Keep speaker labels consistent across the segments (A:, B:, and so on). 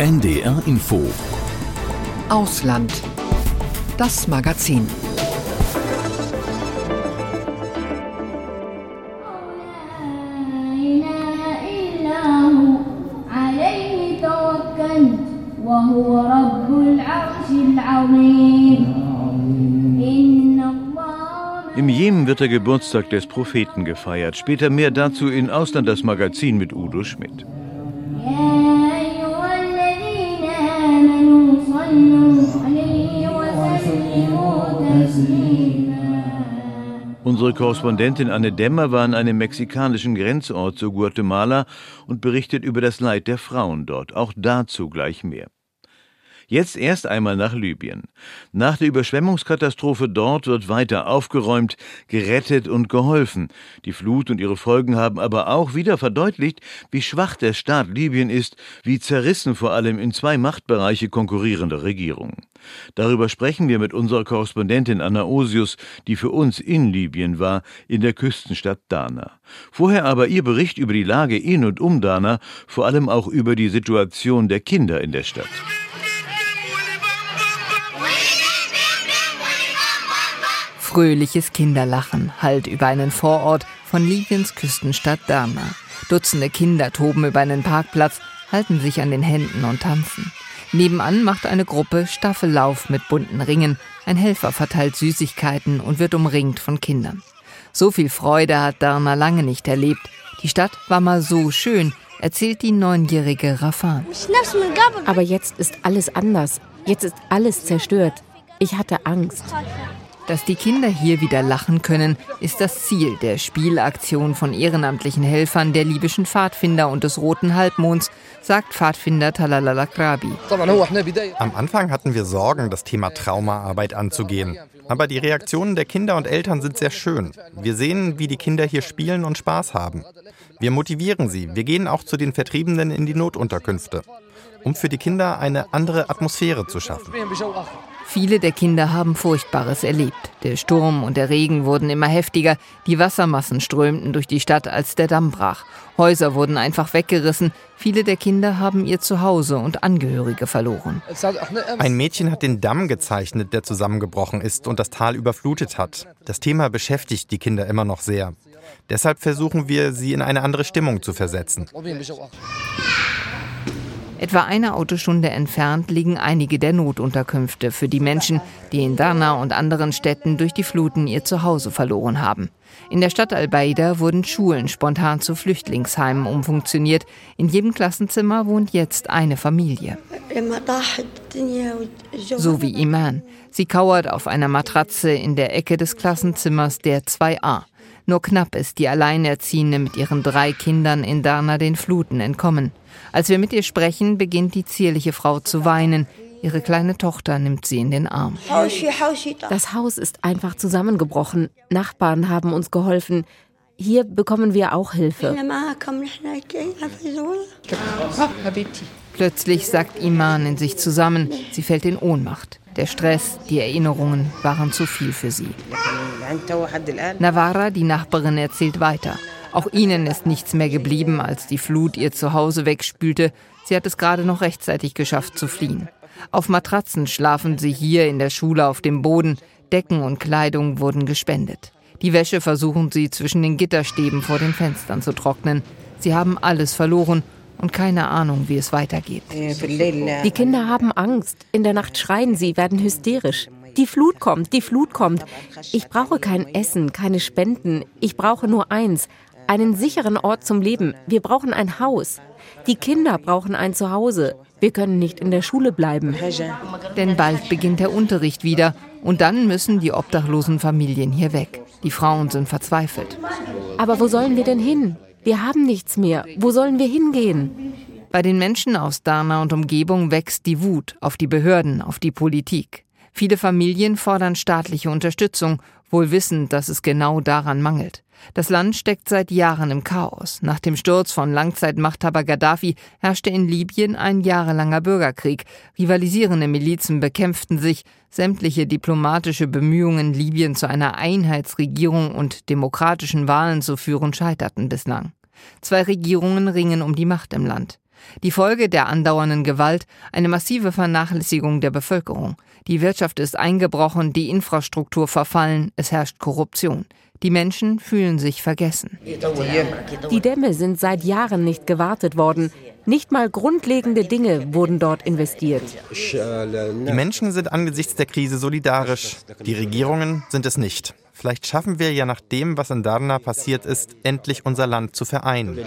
A: NDR Info
B: Ausland. Das Magazin.
C: Im Jemen wird der Geburtstag des Propheten gefeiert. Später mehr dazu in Ausland das Magazin mit Udo Schmidt. Unsere Korrespondentin Anne Demmer war an einem mexikanischen Grenzort zu Guatemala und berichtet über das Leid der Frauen dort. Auch dazu gleich mehr. Jetzt erst einmal nach Libyen. Nach der Überschwemmungskatastrophe dort wird weiter aufgeräumt, gerettet und geholfen. Die Flut und ihre Folgen haben aber auch wieder verdeutlicht, wie schwach der Staat Libyen ist, wie zerrissen vor allem in zwei Machtbereiche konkurrierende Regierungen. Darüber sprechen wir mit unserer Korrespondentin Anna Osius, die für uns in Libyen war, in der Küstenstadt Dana. Vorher aber ihr Bericht über die Lage in und um Dana, vor allem auch über die Situation der Kinder in der Stadt.
D: Fröhliches Kinderlachen hallt über einen Vorort von Libyens Küstenstadt Derna. Dutzende Kinder toben über einen Parkplatz, halten sich an den Händen und tanzen. Nebenan macht eine Gruppe Staffellauf mit bunten Ringen. Ein Helfer verteilt Süßigkeiten und wird umringt von Kindern. So viel Freude hat Derna lange nicht erlebt. Die Stadt war mal so schön, erzählt die neunjährige Rafan.
E: Aber jetzt ist alles anders. Jetzt ist alles zerstört. Ich hatte Angst.
D: Dass die Kinder hier wieder lachen können, ist das Ziel der Spielaktion von ehrenamtlichen Helfern der libyschen Pfadfinder und des Roten Halbmonds, sagt Pfadfinder Talal Krabi.
F: Am Anfang hatten wir Sorgen, das Thema Traumaarbeit anzugehen. Aber die Reaktionen der Kinder und Eltern sind sehr schön. Wir sehen, wie die Kinder hier spielen und Spaß haben. Wir motivieren sie. Wir gehen auch zu den Vertriebenen in die Notunterkünfte, um für die Kinder eine andere Atmosphäre zu schaffen.
D: Viele der Kinder haben Furchtbares erlebt. Der Sturm und der Regen wurden immer heftiger, die Wassermassen strömten durch die Stadt, als der Damm brach. Häuser wurden einfach weggerissen, viele der Kinder haben ihr Zuhause und Angehörige verloren.
F: Ein Mädchen hat den Damm gezeichnet, der zusammengebrochen ist und das Tal überflutet hat. Das Thema beschäftigt die Kinder immer noch sehr. Deshalb versuchen wir, sie in eine andere Stimmung zu versetzen.
D: Etwa eine Autostunde entfernt liegen einige der Notunterkünfte für die Menschen, die in Darna und anderen Städten durch die Fluten ihr Zuhause verloren haben. In der Stadt Al-Baida wurden Schulen spontan zu Flüchtlingsheimen umfunktioniert. In jedem Klassenzimmer wohnt jetzt eine Familie. So wie Iman. Sie kauert auf einer Matratze in der Ecke des Klassenzimmers der 2a. Nur knapp ist die Alleinerziehende mit ihren drei Kindern in Darna den Fluten entkommen. Als wir mit ihr sprechen, beginnt die zierliche Frau zu weinen. Ihre kleine Tochter nimmt sie in den Arm.
E: Das Haus ist einfach zusammengebrochen. Nachbarn haben uns geholfen. Hier bekommen wir auch Hilfe.
D: Plötzlich sagt Iman in sich zusammen. Sie fällt in Ohnmacht. Der Stress, die Erinnerungen waren zu viel für sie. Navara, die Nachbarin, erzählt weiter. Auch ihnen ist nichts mehr geblieben, als die Flut ihr Zuhause wegspülte. Sie hat es gerade noch rechtzeitig geschafft zu fliehen. Auf Matratzen schlafen sie hier in der Schule auf dem Boden. Decken und Kleidung wurden gespendet. Die Wäsche versuchen sie zwischen den Gitterstäben vor den Fenstern zu trocknen. Sie haben alles verloren und keine Ahnung, wie es weitergeht.
E: Die Kinder haben Angst. In der Nacht schreien sie, werden hysterisch. Die Flut kommt, die Flut kommt. Ich brauche kein Essen, keine Spenden. Ich brauche nur eins, einen sicheren Ort zum Leben. Wir brauchen ein Haus. Die Kinder brauchen ein Zuhause. Wir können nicht in der Schule bleiben.
D: Denn bald beginnt der Unterricht wieder und dann müssen die obdachlosen Familien hier weg. Die Frauen sind verzweifelt.
E: Aber wo sollen wir denn hin? Wir haben nichts mehr. Wo sollen wir hingehen?
D: Bei den Menschen aus Darna und Umgebung wächst die Wut auf die Behörden, auf die Politik. Viele Familien fordern staatliche Unterstützung, wohl wissend, dass es genau daran mangelt. Das Land steckt seit Jahren im Chaos. Nach dem Sturz von Langzeitmachthaber Gaddafi herrschte in Libyen ein jahrelanger Bürgerkrieg. Rivalisierende Milizen bekämpften sich. Sämtliche diplomatische Bemühungen, Libyen zu einer Einheitsregierung und demokratischen Wahlen zu führen, scheiterten bislang. Zwei Regierungen ringen um die Macht im Land. Die Folge der andauernden Gewalt eine massive Vernachlässigung der Bevölkerung. Die Wirtschaft ist eingebrochen, die Infrastruktur verfallen, es herrscht Korruption. Die Menschen fühlen sich vergessen.
E: Die Dämme sind seit Jahren nicht gewartet worden. Nicht mal grundlegende Dinge wurden dort investiert.
F: Die Menschen sind angesichts der Krise solidarisch. Die Regierungen sind es nicht. Vielleicht schaffen wir ja nach dem, was in Darna passiert ist, endlich unser Land zu vereinen.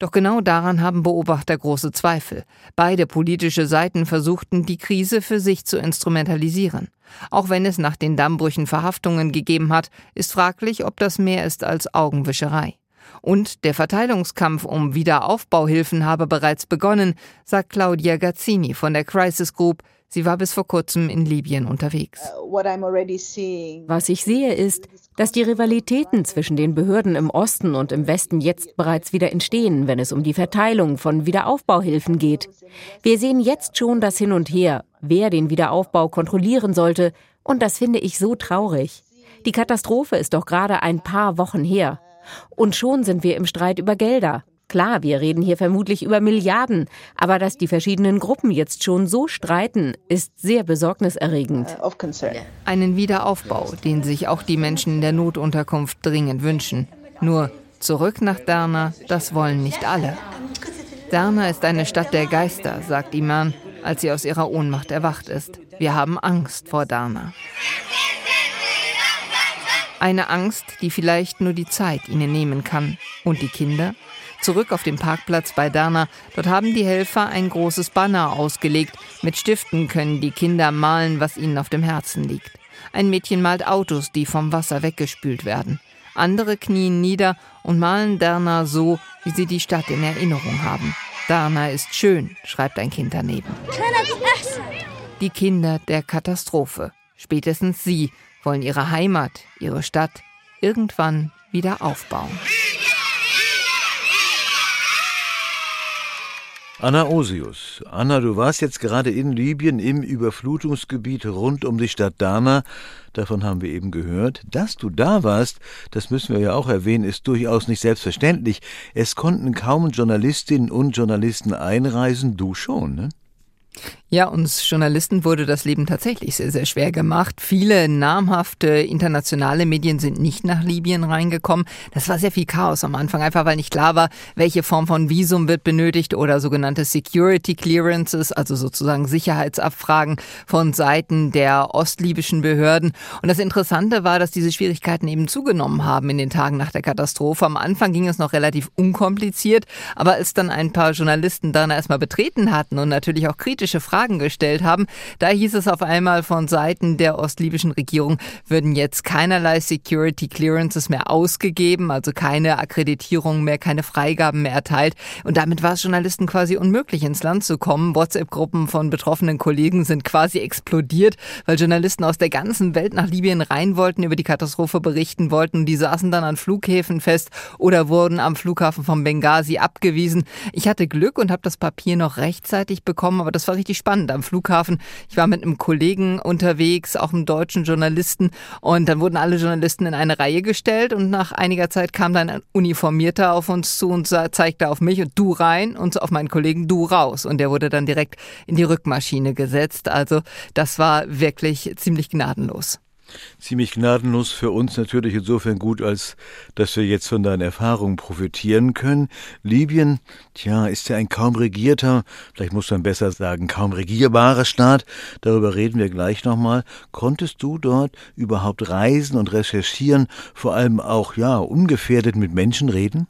D: Doch genau daran haben Beobachter große Zweifel. Beide politische Seiten versuchten, die Krise für sich zu instrumentalisieren. Auch wenn es nach den Dammbrüchen Verhaftungen gegeben hat, ist fraglich, ob das mehr ist als Augenwischerei. Und der Verteilungskampf um Wiederaufbauhilfen habe bereits begonnen, sagt Claudia Gazzini von der Crisis Group. Sie war bis vor kurzem in Libyen unterwegs.
E: Was ich sehe ist, dass die Rivalitäten zwischen den Behörden im Osten und im Westen jetzt bereits wieder entstehen, wenn es um die Verteilung von Wiederaufbauhilfen geht. Wir sehen jetzt schon das Hin und Her, wer den Wiederaufbau kontrollieren sollte, und das finde ich so traurig. Die Katastrophe ist doch gerade ein paar Wochen her. Und schon sind wir im Streit über Gelder. Klar, wir reden hier vermutlich über Milliarden, aber dass die verschiedenen Gruppen jetzt schon so streiten, ist sehr besorgniserregend.
D: Uh, Einen Wiederaufbau, den sich auch die Menschen in der Notunterkunft dringend wünschen. Nur zurück nach Derna, das wollen nicht alle. Derna ist eine Stadt der Geister, sagt Iman, als sie aus ihrer Ohnmacht erwacht ist. Wir haben Angst vor Derna. Eine Angst, die vielleicht nur die Zeit ihnen nehmen kann. Und die Kinder? Zurück auf dem Parkplatz bei Derna. Dort haben die Helfer ein großes Banner ausgelegt. Mit Stiften können die Kinder malen, was ihnen auf dem Herzen liegt. Ein Mädchen malt Autos, die vom Wasser weggespült werden. Andere knien nieder und malen Derna so, wie sie die Stadt in Erinnerung haben. Derna ist schön, schreibt ein Kind daneben. Die Kinder der Katastrophe. Spätestens sie wollen ihre Heimat, ihre Stadt irgendwann wieder aufbauen.
C: Anna Osius. Anna, du warst jetzt gerade in Libyen im Überflutungsgebiet rund um die Stadt Dana. Davon haben wir eben gehört. Dass du da warst, das müssen wir ja auch erwähnen, ist durchaus nicht selbstverständlich. Es konnten kaum Journalistinnen und Journalisten einreisen, du schon, ne?
D: Ja, uns Journalisten wurde das Leben tatsächlich sehr, sehr schwer gemacht. Viele namhafte internationale Medien sind nicht nach Libyen reingekommen. Das war sehr viel Chaos am Anfang, einfach weil nicht klar war, welche Form von Visum wird benötigt oder sogenannte Security Clearances, also sozusagen Sicherheitsabfragen von Seiten der ostlibyschen Behörden. Und das Interessante war, dass diese Schwierigkeiten eben zugenommen haben in den Tagen nach der Katastrophe. Am Anfang ging es noch relativ unkompliziert, aber als dann ein paar Journalisten dann erstmal betreten hatten und natürlich auch kritische Fragen Fragen gestellt haben. Da hieß es auf einmal von Seiten der ostlibyschen Regierung, würden jetzt keinerlei Security Clearances mehr ausgegeben, also keine Akkreditierung mehr, keine Freigaben mehr erteilt. Und damit war es Journalisten quasi unmöglich, ins Land zu kommen. WhatsApp-Gruppen von betroffenen Kollegen sind quasi explodiert, weil Journalisten aus der ganzen Welt nach Libyen rein wollten, über die Katastrophe berichten wollten. Die saßen dann an Flughäfen fest oder wurden am Flughafen von Benghazi abgewiesen. Ich hatte Glück und habe das Papier noch rechtzeitig bekommen, aber das war richtig spannend spannend am Flughafen. Ich war mit einem Kollegen unterwegs, auch einem deutschen Journalisten, und dann wurden alle Journalisten in eine Reihe gestellt und nach einiger Zeit kam dann ein Uniformierter auf uns zu und zeigte auf mich und du rein und auf meinen Kollegen du raus. Und der wurde dann direkt in die Rückmaschine gesetzt. Also das war wirklich ziemlich gnadenlos
C: ziemlich gnadenlos für uns natürlich insofern gut, als dass wir jetzt von deinen Erfahrungen profitieren können. Libyen, tja, ist ja ein kaum regierter, vielleicht muss man besser sagen, kaum regierbarer Staat. Darüber reden wir gleich nochmal. Konntest du dort überhaupt reisen und recherchieren, vor allem auch, ja, ungefährdet mit Menschen reden?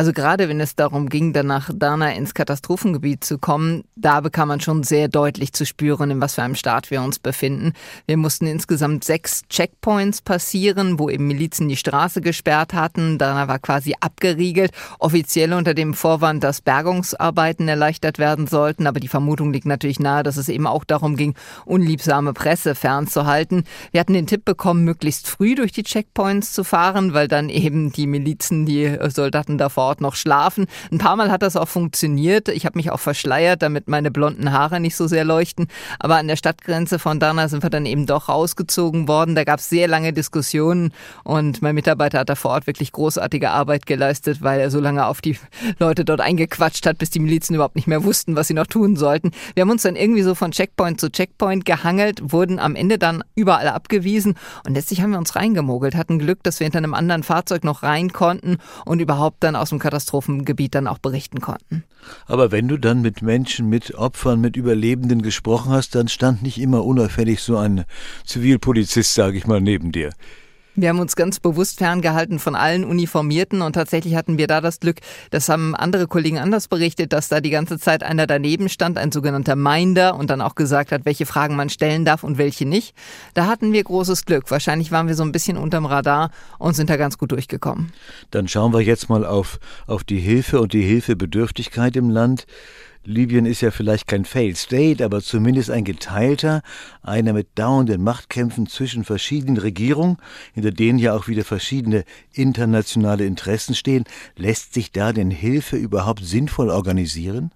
D: Also gerade wenn es darum ging, dann nach Dana ins Katastrophengebiet zu kommen, da bekam man schon sehr deutlich zu spüren, in was für einem Staat wir uns befinden. Wir mussten insgesamt sechs Checkpoints passieren, wo eben Milizen die Straße gesperrt hatten. Dana war quasi abgeriegelt, offiziell unter dem Vorwand, dass Bergungsarbeiten erleichtert werden sollten. Aber die Vermutung liegt natürlich nahe, dass es eben auch darum ging, unliebsame Presse fernzuhalten. Wir hatten den Tipp bekommen, möglichst früh durch die Checkpoints zu fahren, weil dann eben die Milizen, die Soldaten da vor Ort noch schlafen. Ein paar Mal hat das auch funktioniert. Ich habe mich auch verschleiert, damit meine blonden Haare nicht so sehr leuchten. Aber an der Stadtgrenze von Dana sind wir dann eben doch rausgezogen worden. Da gab es sehr lange Diskussionen und mein Mitarbeiter hat da vor Ort wirklich großartige Arbeit geleistet, weil er so lange auf die Leute dort eingequatscht hat, bis die Milizen überhaupt nicht mehr wussten, was sie noch tun sollten. Wir haben uns dann irgendwie so von Checkpoint zu Checkpoint gehangelt, wurden am Ende dann überall abgewiesen und letztlich haben wir uns reingemogelt, hatten Glück, dass wir hinter einem anderen Fahrzeug noch rein konnten und überhaupt dann aus dem Katastrophengebiet dann auch berichten konnten.
C: Aber wenn du dann mit Menschen, mit Opfern, mit Überlebenden gesprochen hast, dann stand nicht immer unauffällig so ein Zivilpolizist, sage ich mal, neben dir.
D: Wir haben uns ganz bewusst ferngehalten von allen Uniformierten und tatsächlich hatten wir da das Glück, das haben andere Kollegen anders berichtet, dass da die ganze Zeit einer daneben stand, ein sogenannter Minder und dann auch gesagt hat, welche Fragen man stellen darf und welche nicht. Da hatten wir großes Glück. Wahrscheinlich waren wir so ein bisschen unterm Radar und sind da ganz gut durchgekommen.
C: Dann schauen wir jetzt mal auf, auf die Hilfe und die Hilfebedürftigkeit im Land. Libyen ist ja vielleicht kein Failed State, aber zumindest ein geteilter, einer mit dauernden Machtkämpfen zwischen verschiedenen Regierungen, hinter denen ja auch wieder verschiedene internationale Interessen stehen. Lässt sich da denn Hilfe überhaupt sinnvoll organisieren?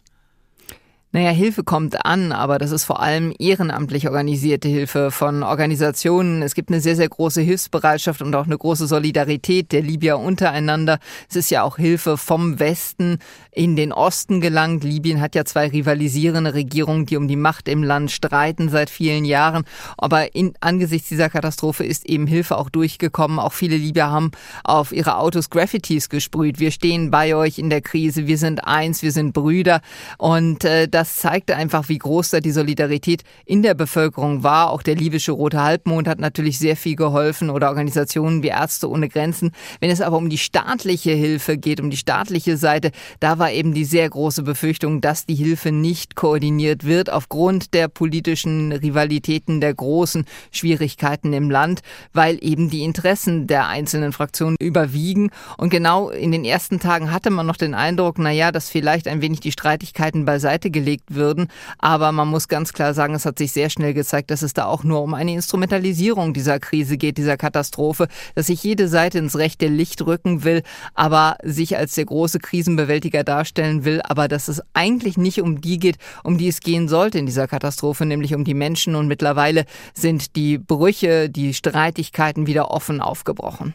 D: Naja, Hilfe kommt an, aber das ist vor allem ehrenamtlich organisierte Hilfe von Organisationen. Es gibt eine sehr, sehr große Hilfsbereitschaft und auch eine große Solidarität der Libyer untereinander. Es ist ja auch Hilfe vom Westen in den Osten gelangt. Libyen hat ja zwei rivalisierende Regierungen, die um die Macht im Land streiten seit vielen Jahren. Aber in, angesichts dieser Katastrophe ist eben Hilfe auch durchgekommen. Auch viele Libyer haben auf ihre Autos Graffitis gesprüht. Wir stehen bei euch in der Krise. Wir sind eins. Wir sind Brüder. Und äh, das das zeigte einfach, wie groß da die Solidarität in der Bevölkerung war. Auch der libysche Rote Halbmond hat natürlich sehr viel geholfen oder Organisationen wie Ärzte ohne Grenzen. Wenn es aber um die staatliche Hilfe geht, um die staatliche Seite, da war eben die sehr große Befürchtung, dass die Hilfe nicht koordiniert wird aufgrund der politischen Rivalitäten, der großen Schwierigkeiten im Land, weil eben die Interessen der einzelnen Fraktionen überwiegen. Und genau in den ersten Tagen hatte man noch den Eindruck, na dass vielleicht ein wenig die Streitigkeiten beiseite gelegt gelegt würden. Aber man muss ganz klar sagen, es hat sich sehr schnell gezeigt, dass es da auch nur um eine Instrumentalisierung dieser Krise geht, dieser Katastrophe, dass sich jede Seite ins rechte Licht rücken will, aber sich als der große Krisenbewältiger darstellen will, aber dass es eigentlich nicht um die geht, um die es gehen sollte in dieser Katastrophe, nämlich um die Menschen. Und mittlerweile sind die Brüche, die Streitigkeiten wieder offen aufgebrochen.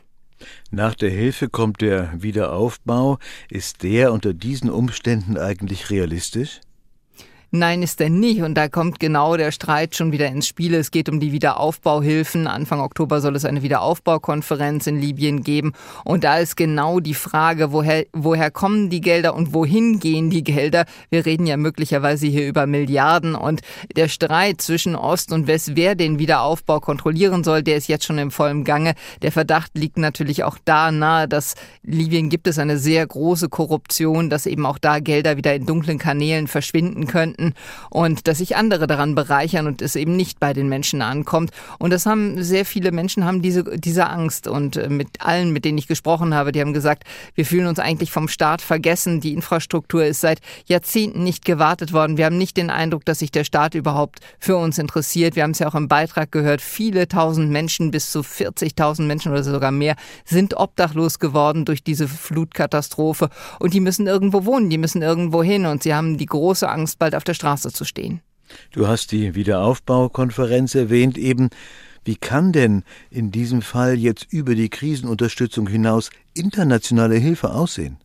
C: Nach der Hilfe kommt der Wiederaufbau. Ist der unter diesen Umständen eigentlich realistisch?
D: Nein, ist er nicht. Und da kommt genau der Streit schon wieder ins Spiel. Es geht um die Wiederaufbauhilfen. Anfang Oktober soll es eine Wiederaufbaukonferenz in Libyen geben. Und da ist genau die Frage, woher, woher kommen die Gelder und wohin gehen die Gelder? Wir reden ja möglicherweise hier über Milliarden. Und der Streit zwischen Ost und West, wer den Wiederaufbau kontrollieren soll, der ist jetzt schon im vollen Gange. Der Verdacht liegt natürlich auch da nahe, dass Libyen gibt es eine sehr große Korruption, dass eben auch da Gelder wieder in dunklen Kanälen verschwinden könnten könnten und dass sich andere daran bereichern und es eben nicht bei den Menschen ankommt. Und das haben sehr viele Menschen haben diese, diese Angst. Und äh, mit allen, mit denen ich gesprochen habe, die haben gesagt, wir fühlen uns eigentlich vom Staat vergessen. Die Infrastruktur ist seit Jahrzehnten nicht gewartet worden. Wir haben nicht den Eindruck, dass sich der Staat überhaupt für uns interessiert. Wir haben es ja auch im Beitrag gehört. Viele tausend Menschen, bis zu 40.000 Menschen oder sogar mehr, sind obdachlos geworden durch diese Flutkatastrophe. Und die müssen irgendwo wohnen, die müssen irgendwo hin. Und sie haben die große Angst, bald auf der Straße zu stehen.
C: Du hast die Wiederaufbaukonferenz erwähnt eben. Wie kann denn in diesem Fall jetzt über die Krisenunterstützung hinaus internationale Hilfe aussehen?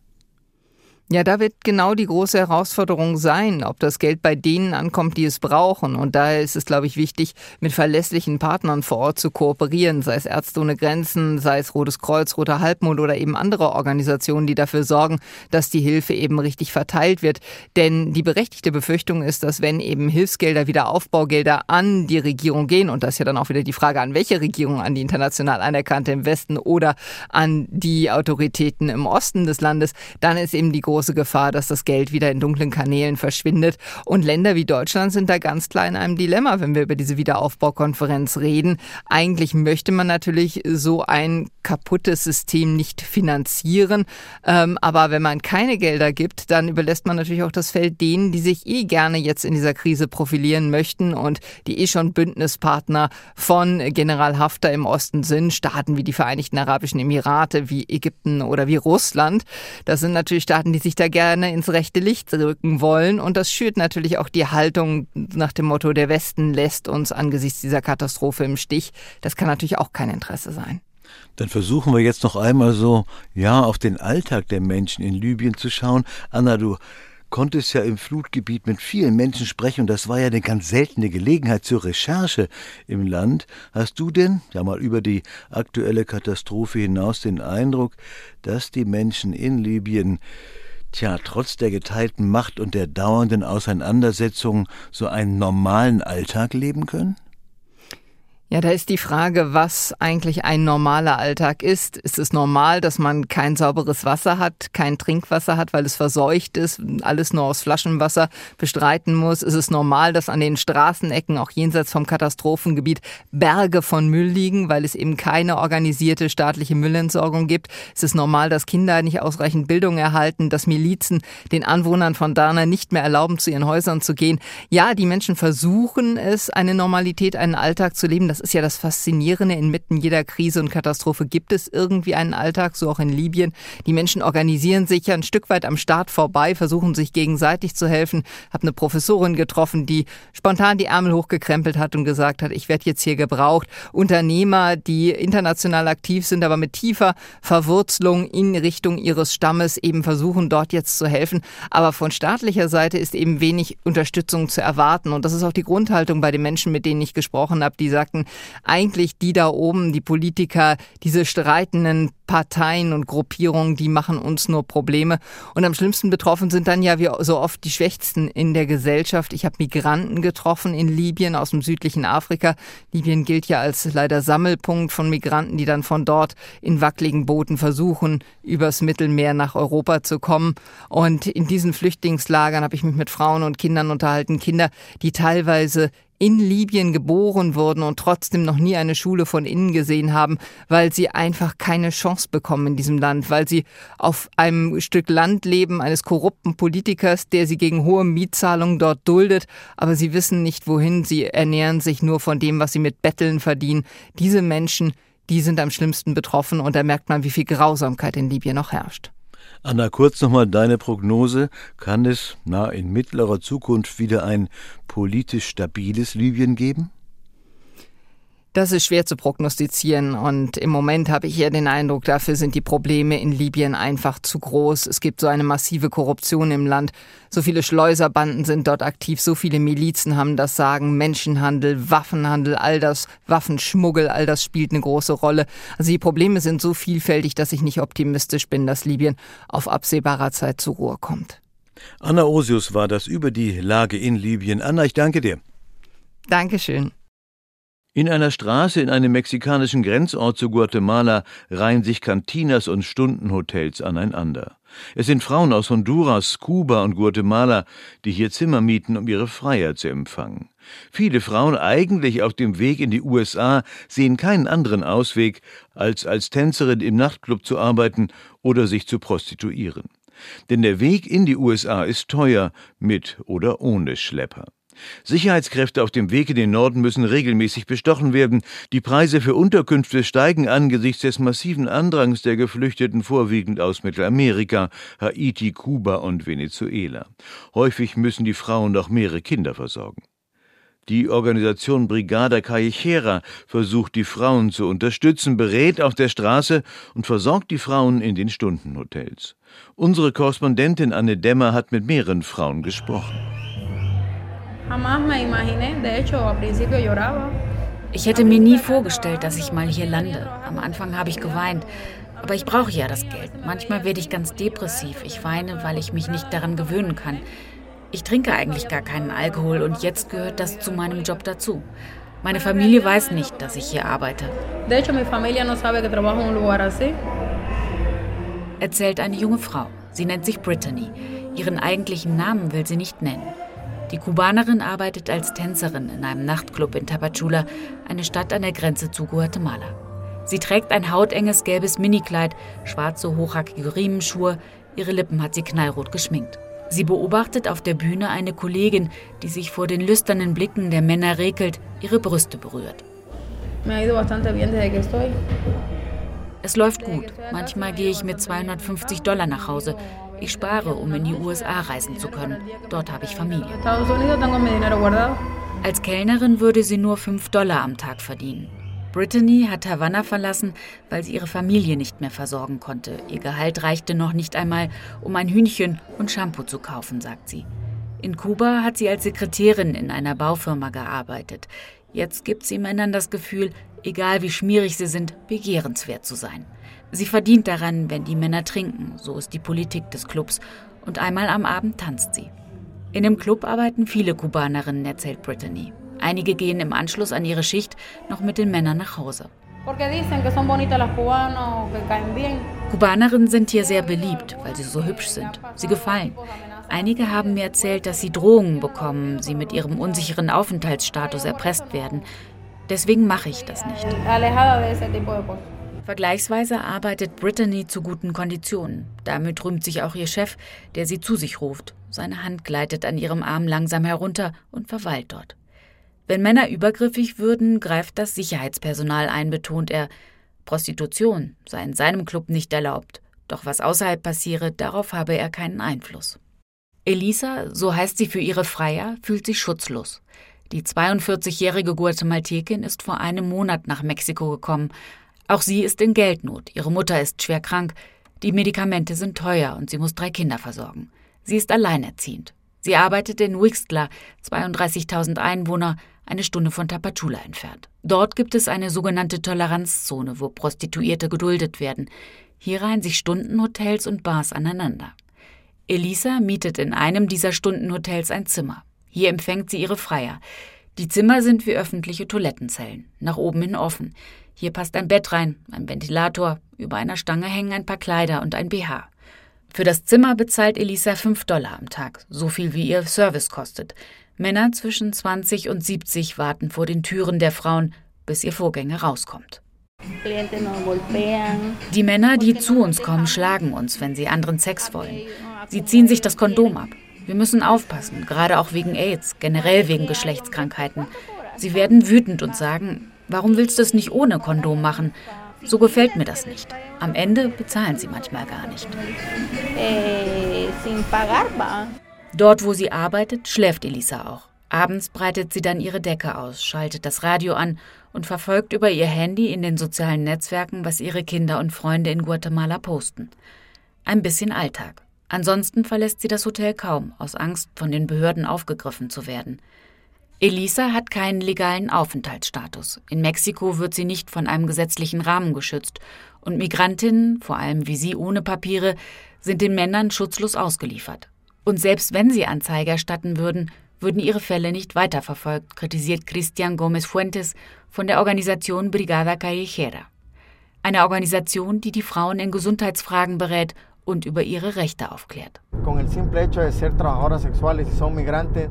D: Ja, da wird genau die große Herausforderung sein, ob das Geld bei denen ankommt, die es brauchen. Und daher ist es, glaube ich, wichtig, mit verlässlichen Partnern vor Ort zu kooperieren, sei es Ärzte ohne Grenzen, sei es Rotes Kreuz, Roter Halbmond oder eben andere Organisationen, die dafür sorgen, dass die Hilfe eben richtig verteilt wird. Denn die berechtigte Befürchtung ist, dass wenn eben Hilfsgelder, wieder Aufbaugelder an die Regierung gehen, und das ist ja dann auch wieder die Frage, an welche Regierung, an die international anerkannte im Westen oder an die Autoritäten im Osten des Landes, dann ist eben die große große Gefahr, dass das Geld wieder in dunklen Kanälen verschwindet. Und Länder wie Deutschland sind da ganz klar in einem Dilemma, wenn wir über diese Wiederaufbaukonferenz reden. Eigentlich möchte man natürlich so ein kaputtes System nicht finanzieren. Ähm, aber wenn man keine Gelder gibt, dann überlässt man natürlich auch das Feld denen, die sich eh gerne jetzt in dieser Krise profilieren möchten und die eh schon Bündnispartner von General Haftar im Osten sind. Staaten wie die Vereinigten Arabischen Emirate, wie Ägypten oder wie Russland. Das sind natürlich Staaten, die sich da gerne ins rechte Licht rücken wollen. Und das schürt natürlich auch die Haltung nach dem Motto, der Westen lässt uns angesichts dieser Katastrophe im Stich. Das kann natürlich auch kein Interesse sein.
C: Dann versuchen wir jetzt noch einmal so, ja, auf den Alltag der Menschen in Libyen zu schauen. Anna, du konntest ja im Flutgebiet mit vielen Menschen sprechen und das war ja eine ganz seltene Gelegenheit zur Recherche im Land. Hast du denn, ja mal über die aktuelle Katastrophe hinaus, den Eindruck, dass die Menschen in Libyen tja, trotz der geteilten Macht und der dauernden Auseinandersetzungen so einen normalen Alltag leben können?
D: Ja, da ist die Frage, was eigentlich ein normaler Alltag ist. Ist es normal, dass man kein sauberes Wasser hat, kein Trinkwasser hat, weil es verseucht ist, alles nur aus Flaschenwasser bestreiten muss? Ist es normal, dass an den Straßenecken, auch jenseits vom Katastrophengebiet, Berge von Müll liegen, weil es eben keine organisierte staatliche Müllentsorgung gibt? Ist es normal, dass Kinder nicht ausreichend Bildung erhalten, dass Milizen den Anwohnern von Dana nicht mehr erlauben, zu ihren Häusern zu gehen? Ja, die Menschen versuchen es, eine Normalität, einen Alltag zu leben. Das ist ja das Faszinierende. Inmitten jeder Krise und Katastrophe gibt es irgendwie einen Alltag, so auch in Libyen. Die Menschen organisieren sich ja ein Stück weit am Start vorbei, versuchen sich gegenseitig zu helfen. Habe eine Professorin getroffen, die spontan die Ärmel hochgekrempelt hat und gesagt hat, ich werde jetzt hier gebraucht. Unternehmer, die international aktiv sind, aber mit tiefer Verwurzelung in Richtung ihres Stammes eben versuchen, dort jetzt zu helfen. Aber von staatlicher Seite ist eben wenig Unterstützung zu erwarten. Und das ist auch die Grundhaltung bei den Menschen, mit denen ich gesprochen habe, die sagten, eigentlich die da oben, die Politiker, diese streitenden Parteien und Gruppierungen, die machen uns nur Probleme. Und am schlimmsten betroffen sind dann ja wie so oft die Schwächsten in der Gesellschaft. Ich habe Migranten getroffen in Libyen aus dem südlichen Afrika. Libyen gilt ja als leider Sammelpunkt von Migranten, die dann von dort in wackeligen Booten versuchen, übers Mittelmeer nach Europa zu kommen. Und in diesen Flüchtlingslagern habe ich mich mit Frauen und Kindern unterhalten. Kinder, die teilweise in Libyen geboren wurden und trotzdem noch nie eine Schule von innen gesehen haben, weil sie einfach keine Chance bekommen in diesem Land, weil sie auf einem Stück Land leben eines korrupten Politikers, der sie gegen hohe Mietzahlungen dort duldet, aber sie wissen nicht wohin, sie ernähren sich nur von dem, was sie mit Betteln verdienen. Diese Menschen, die sind am schlimmsten betroffen und da merkt man, wie viel Grausamkeit in Libyen noch herrscht.
C: Anna, kurz nochmal deine Prognose. Kann es na, in mittlerer Zukunft wieder ein politisch stabiles Libyen geben?
D: Das ist schwer zu prognostizieren und im Moment habe ich eher den Eindruck, dafür sind die Probleme in Libyen einfach zu groß. Es gibt so eine massive Korruption im Land. So viele Schleuserbanden sind dort aktiv, so viele Milizen haben das Sagen, Menschenhandel, Waffenhandel, all das, Waffenschmuggel, all das spielt eine große Rolle. Also die Probleme sind so vielfältig, dass ich nicht optimistisch bin, dass Libyen auf absehbarer Zeit zur Ruhe kommt.
C: Anna Osius war das über die Lage in Libyen. Anna, ich danke dir.
D: Dankeschön.
C: In einer Straße in einem mexikanischen Grenzort zu Guatemala reihen sich Cantinas und Stundenhotels aneinander. Es sind Frauen aus Honduras, Kuba und Guatemala, die hier Zimmer mieten, um ihre Freier zu empfangen. Viele Frauen eigentlich auf dem Weg in die USA sehen keinen anderen Ausweg, als als Tänzerin im Nachtclub zu arbeiten oder sich zu prostituieren. Denn der Weg in die USA ist teuer, mit oder ohne Schlepper. Sicherheitskräfte auf dem Weg in den Norden müssen regelmäßig bestochen werden. Die Preise für Unterkünfte steigen angesichts des massiven Andrangs der Geflüchteten vorwiegend aus Mittelamerika, Haiti, Kuba und Venezuela. Häufig müssen die Frauen noch mehrere Kinder versorgen. Die Organisation Brigada Callejera versucht die Frauen zu unterstützen, berät auf der Straße und versorgt die Frauen in den Stundenhotels. Unsere Korrespondentin Anne Dämmer hat mit mehreren Frauen gesprochen.
A: Ich hätte mir nie vorgestellt, dass ich mal hier lande. Am Anfang habe ich geweint. Aber ich brauche ja das Geld. Manchmal werde ich ganz depressiv. Ich weine, weil ich mich nicht daran gewöhnen kann. Ich trinke eigentlich gar keinen Alkohol und jetzt gehört das zu meinem Job dazu. Meine Familie weiß nicht, dass ich hier arbeite. Erzählt eine junge Frau. Sie nennt sich Brittany. Ihren eigentlichen Namen will sie nicht nennen. Die Kubanerin arbeitet als Tänzerin in einem Nachtclub in Tapachula, eine Stadt an der Grenze zu Guatemala. Sie trägt ein hautenges gelbes Minikleid, schwarze hochhackige Riemenschuhe, ihre Lippen hat sie knallrot geschminkt. Sie beobachtet auf der Bühne eine Kollegin, die sich vor den lüsternen Blicken der Männer regelt, ihre Brüste berührt. Es läuft gut. Manchmal gehe ich mit 250 Dollar nach Hause. Ich spare, um in die USA reisen zu können. Dort habe ich Familie. Als Kellnerin würde sie nur 5 Dollar am Tag verdienen. Brittany hat Havanna verlassen, weil sie ihre Familie nicht mehr versorgen konnte. Ihr Gehalt reichte noch nicht einmal, um ein Hühnchen und Shampoo zu kaufen, sagt sie. In Kuba hat sie als Sekretärin in einer Baufirma gearbeitet. Jetzt gibt sie Männern das Gefühl, egal wie schmierig sie sind, begehrenswert zu sein. Sie verdient daran, wenn die Männer trinken, so ist die Politik des Clubs, und einmal am Abend tanzt sie. In dem Club arbeiten viele Kubanerinnen, erzählt Brittany. Einige gehen im Anschluss an ihre Schicht noch mit den Männern nach Hause. Kubanerinnen sind hier sehr beliebt, weil sie so hübsch sind. Sie gefallen. Einige haben mir erzählt, dass sie Drohungen bekommen, sie mit ihrem unsicheren Aufenthaltsstatus erpresst werden. Deswegen mache ich das nicht. Vergleichsweise arbeitet Brittany zu guten Konditionen. Damit rühmt sich auch ihr Chef, der sie zu sich ruft. Seine Hand gleitet an ihrem Arm langsam herunter und verweilt dort. Wenn Männer übergriffig würden, greift das Sicherheitspersonal ein, betont er. Prostitution sei in seinem Club nicht erlaubt. Doch was außerhalb passiere, darauf habe er keinen Einfluss. Elisa, so heißt sie für ihre Freier, fühlt sich schutzlos. Die 42-jährige Guatemaltekin ist vor einem Monat nach Mexiko gekommen. Auch sie ist in Geldnot. Ihre Mutter ist schwer krank. Die Medikamente sind teuer und sie muss drei Kinder versorgen. Sie ist alleinerziehend. Sie arbeitet in Wixtla, 32.000 Einwohner, eine Stunde von Tapachula entfernt. Dort gibt es eine sogenannte Toleranzzone, wo Prostituierte geduldet werden. Hier reihen sich Stundenhotels und Bars aneinander. Elisa mietet in einem dieser Stundenhotels ein Zimmer. Hier empfängt sie ihre Freier. Die Zimmer sind wie öffentliche Toilettenzellen, nach oben hin offen. Hier passt ein Bett rein, ein Ventilator, über einer Stange hängen ein paar Kleider und ein BH. Für das Zimmer bezahlt Elisa 5 Dollar am Tag, so viel wie ihr Service kostet. Männer zwischen 20 und 70 warten vor den Türen der Frauen, bis ihr Vorgänger rauskommt. Die Männer, die zu uns kommen, schlagen uns, wenn sie anderen Sex wollen. Sie ziehen sich das Kondom ab. Wir müssen aufpassen, gerade auch wegen AIDS, generell wegen Geschlechtskrankheiten. Sie werden wütend und sagen, warum willst du es nicht ohne Kondom machen? So gefällt mir das nicht. Am Ende bezahlen sie manchmal gar nicht. Eh, Dort, wo sie arbeitet, schläft Elisa auch. Abends breitet sie dann ihre Decke aus, schaltet das Radio an und verfolgt über ihr Handy in den sozialen Netzwerken, was ihre Kinder und Freunde in Guatemala posten. Ein bisschen Alltag. Ansonsten verlässt sie das Hotel kaum, aus Angst, von den Behörden aufgegriffen zu werden. Elisa hat keinen legalen Aufenthaltsstatus. In Mexiko wird sie nicht von einem gesetzlichen Rahmen geschützt. Und Migrantinnen, vor allem wie sie ohne Papiere, sind den Männern schutzlos ausgeliefert. Und selbst wenn sie Anzeige erstatten würden, würden ihre Fälle nicht weiterverfolgt, kritisiert Cristian Gómez Fuentes von der Organisation Brigada Callejera. Eine Organisation, die die Frauen in Gesundheitsfragen berät und über ihre Rechte aufklärt.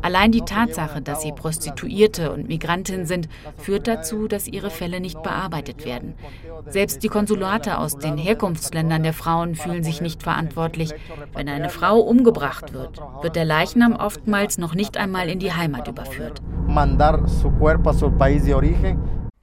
A: Allein die Tatsache, dass sie Prostituierte und Migrantinnen sind, führt dazu, dass ihre Fälle nicht bearbeitet werden. Selbst die Konsulate aus den Herkunftsländern der Frauen fühlen sich nicht verantwortlich. Wenn eine Frau umgebracht wird, wird der Leichnam oftmals noch nicht einmal in die Heimat überführt.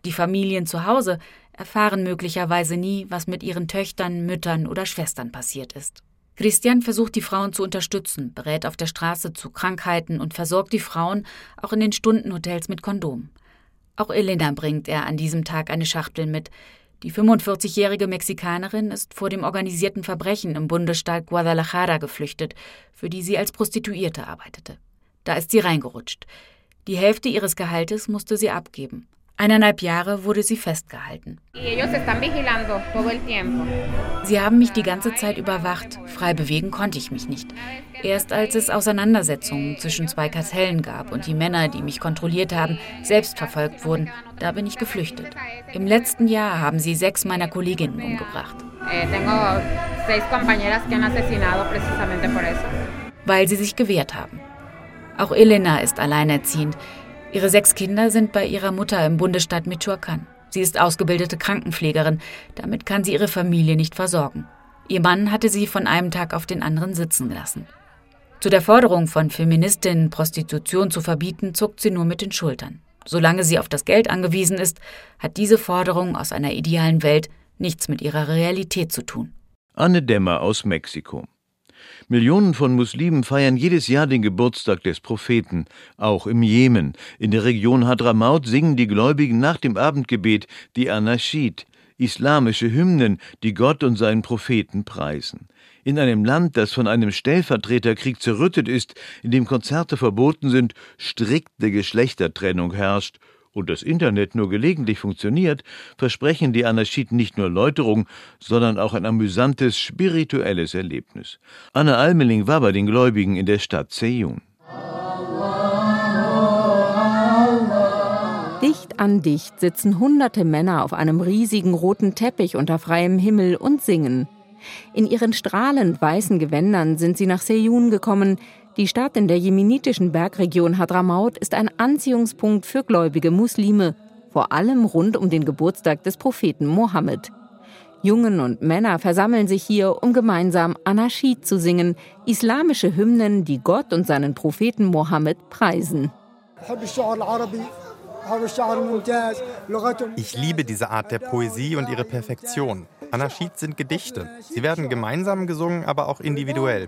A: Die Familien zu Hause erfahren möglicherweise nie, was mit ihren Töchtern, Müttern oder Schwestern passiert ist. Christian versucht die Frauen zu unterstützen, berät auf der Straße zu Krankheiten und versorgt die Frauen auch in den Stundenhotels mit Kondom. Auch Elena bringt er an diesem Tag eine Schachtel mit. Die 45-jährige Mexikanerin ist vor dem organisierten Verbrechen im Bundesstaat Guadalajara geflüchtet, für die sie als Prostituierte arbeitete. Da ist sie reingerutscht. Die Hälfte ihres Gehaltes musste sie abgeben. Eineinhalb Jahre wurde sie festgehalten. Sie haben mich die ganze Zeit überwacht. Frei bewegen konnte ich mich nicht. Erst als es Auseinandersetzungen zwischen zwei Kartellen gab und die Männer, die mich kontrolliert haben, selbst verfolgt wurden, da bin ich geflüchtet. Im letzten Jahr haben sie sechs meiner Kolleginnen umgebracht.
G: Eh.
A: Weil sie sich gewehrt haben. Auch Elena ist alleinerziehend. Ihre sechs Kinder sind bei ihrer Mutter im Bundesstaat Michoacán. Sie ist ausgebildete Krankenpflegerin. Damit kann sie ihre Familie nicht versorgen. Ihr Mann hatte sie von einem Tag auf den anderen sitzen lassen. Zu der Forderung von Feministinnen, Prostitution zu verbieten, zuckt sie nur mit den Schultern. Solange sie auf das Geld angewiesen ist, hat diese Forderung aus einer idealen Welt nichts mit ihrer Realität zu tun.
C: Anne Dämmer aus Mexiko. Millionen von Muslimen feiern jedes Jahr den Geburtstag des Propheten, auch im Jemen. In der Region Hadramaut singen die Gläubigen nach dem Abendgebet die Anashid, islamische Hymnen, die Gott und seinen Propheten preisen. In einem Land, das von einem Stellvertreterkrieg zerrüttet ist, in dem Konzerte verboten sind, strikte Geschlechtertrennung herrscht und das Internet nur gelegentlich funktioniert, versprechen die Anarchiten nicht nur Läuterung, sondern auch ein amüsantes spirituelles Erlebnis. Anne Almeling war bei den Gläubigen in der Stadt Seyun.
E: Dicht an dicht sitzen hunderte Männer auf einem riesigen roten Teppich unter freiem Himmel und singen. In ihren strahlend weißen Gewändern sind sie nach Seyun gekommen. Die Stadt in der jemenitischen Bergregion Hadramaut ist ein Anziehungspunkt für gläubige Muslime, vor allem rund um den Geburtstag des Propheten Mohammed. Jungen und Männer versammeln sich hier, um gemeinsam Anashid zu singen, islamische Hymnen, die Gott und seinen Propheten Mohammed preisen.
F: Ich liebe diese Art der Poesie und ihre Perfektion. Anashid sind Gedichte. Sie werden gemeinsam gesungen, aber auch individuell.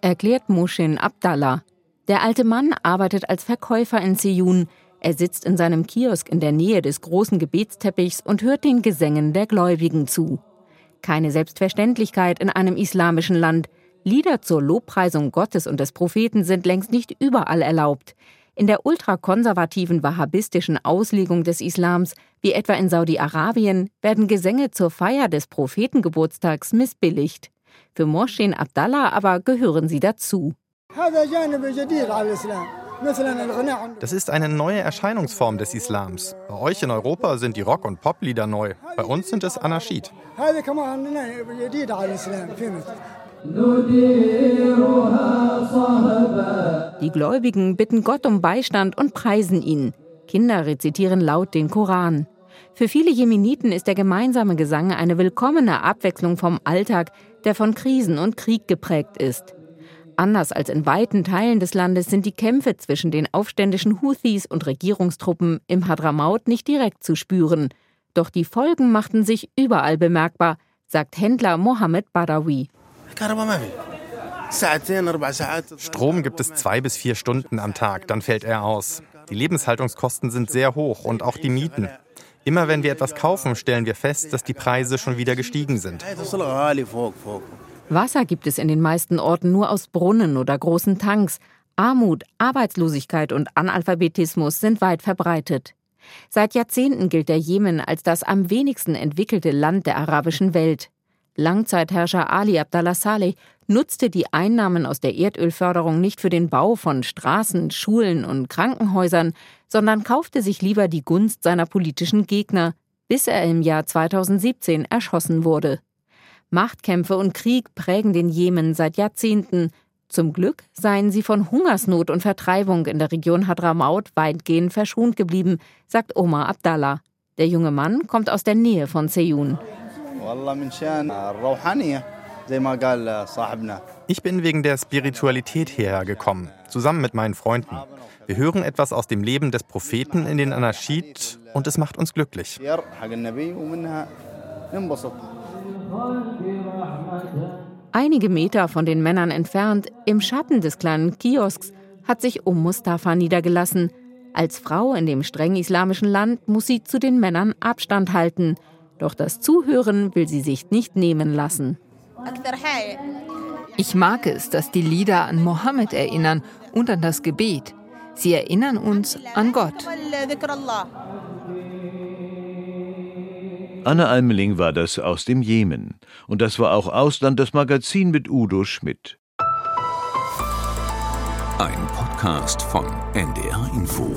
E: Erklärt Moshin Abdallah. Der alte Mann arbeitet als Verkäufer in Seyun. Er sitzt in seinem Kiosk in der Nähe des großen Gebetsteppichs und hört den Gesängen der Gläubigen zu. Keine Selbstverständlichkeit in einem islamischen Land. Lieder zur Lobpreisung Gottes und des Propheten sind längst nicht überall erlaubt. In der ultrakonservativen wahhabistischen Auslegung des Islams, wie etwa in Saudi-Arabien, werden Gesänge zur Feier des Prophetengeburtstags missbilligt. Für Moshin Abdallah aber gehören sie dazu.
F: Das ist eine neue Erscheinungsform des Islams. Bei euch in Europa sind die Rock- und Poplieder neu. Bei uns sind es Anashid.
E: Die Gläubigen bitten Gott um Beistand und preisen ihn. Kinder rezitieren laut den Koran. Für viele Jemeniten ist der gemeinsame Gesang eine willkommene Abwechslung vom Alltag, der von Krisen und Krieg geprägt ist. Anders als in weiten Teilen des Landes sind die Kämpfe zwischen den aufständischen Houthis und Regierungstruppen im Hadramaut nicht direkt zu spüren. Doch die Folgen machten sich überall bemerkbar, sagt Händler Mohammed Badawi.
F: Strom gibt es zwei bis vier Stunden am Tag, dann fällt er aus. Die Lebenshaltungskosten sind sehr hoch und auch die Mieten. Immer wenn wir etwas kaufen, stellen wir fest, dass die Preise schon wieder gestiegen sind.
E: Wasser gibt es in den meisten Orten nur aus Brunnen oder großen Tanks. Armut, Arbeitslosigkeit und Analphabetismus sind weit verbreitet. Seit Jahrzehnten gilt der Jemen als das am wenigsten entwickelte Land der arabischen Welt. Langzeitherrscher Ali Abdallah Saleh nutzte die Einnahmen aus der Erdölförderung nicht für den Bau von Straßen, Schulen und Krankenhäusern, sondern kaufte sich lieber die Gunst seiner politischen Gegner, bis er im Jahr 2017 erschossen wurde. Machtkämpfe und Krieg prägen den Jemen seit Jahrzehnten. Zum Glück seien sie von Hungersnot und Vertreibung in der Region Hadramaut weitgehend verschont geblieben, sagt Omar Abdallah. Der junge Mann kommt aus der Nähe von Seyun.
F: Ich bin wegen der Spiritualität hierher gekommen, zusammen mit meinen Freunden. Wir hören etwas aus dem Leben des Propheten in den Anashid und es macht uns glücklich.
E: Einige Meter von den Männern entfernt, im Schatten des kleinen Kiosks, hat sich Um Mustafa niedergelassen. Als Frau in dem streng islamischen Land muss sie zu den Männern Abstand halten. Doch das Zuhören will sie sich nicht nehmen lassen.
D: Ich mag es, dass die Lieder an Mohammed erinnern und an das Gebet. Sie erinnern uns an Gott.
C: Anne Almeling war das aus dem Jemen. Und das war auch Ausland, das Magazin mit Udo Schmidt.
H: Ein Podcast von NDR Info.